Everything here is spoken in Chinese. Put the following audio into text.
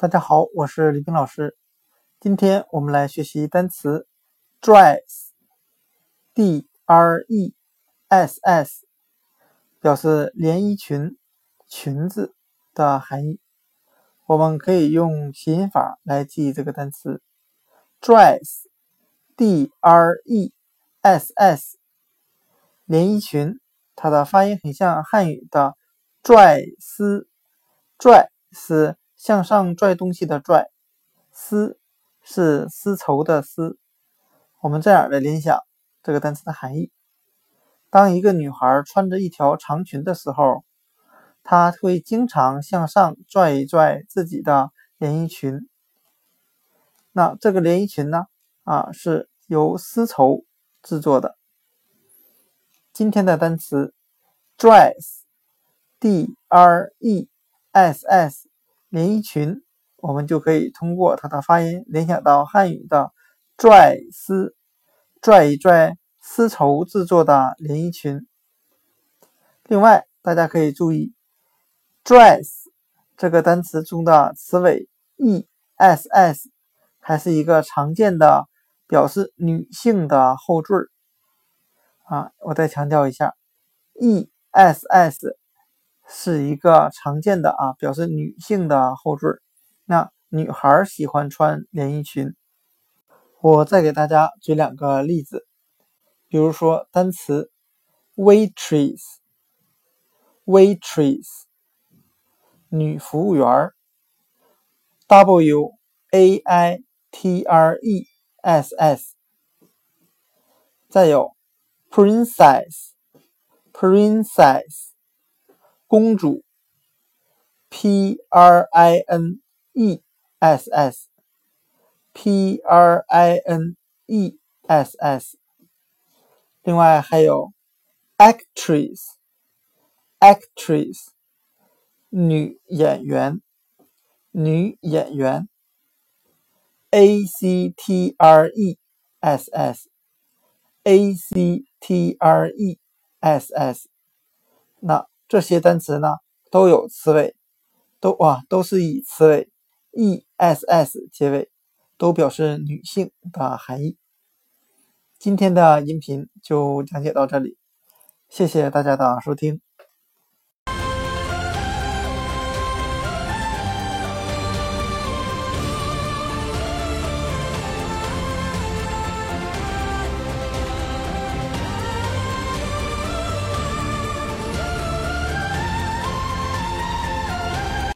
大家好，我是李冰老师。今天我们来学习单词 dress，d r e s s，表示连衣裙、裙子的含义。我们可以用谐音法来记忆这个单词 dress，d r e s s，连衣裙。它的发音很像汉语的拽丝，拽是。向上拽东西的拽，丝是丝绸的丝。我们这样来联想这个单词的含义：当一个女孩穿着一条长裙的时候，她会经常向上拽一拽自己的连衣裙。那这个连衣裙呢？啊，是由丝绸制作的。今天的单词 dress，d r e s s。连衣裙，我们就可以通过它的发音联想到汉语的“拽丝”，拽一拽丝绸制作的连衣裙。另外，大家可以注意，“dress” 这个单词中的词尾 “ess” 还是一个常见的表示女性的后缀儿啊。我再强调一下，“ess”。是一个常见的啊，表示女性的后缀。那女孩喜欢穿连衣裙。我再给大家举两个例子，比如说单词 waitress，waitress，女服务员，w a i t r e s s。再有 princess，princess。公主，p r i n e s s，p r i n e s s。另外还有 actress，actress，女演员，女演员，a c t r e s s，a c t r e s s。那。这些单词呢都有词尾，都啊都是以词尾 e s s 结尾，都表示女性的含义。今天的音频就讲解到这里，谢谢大家的收听。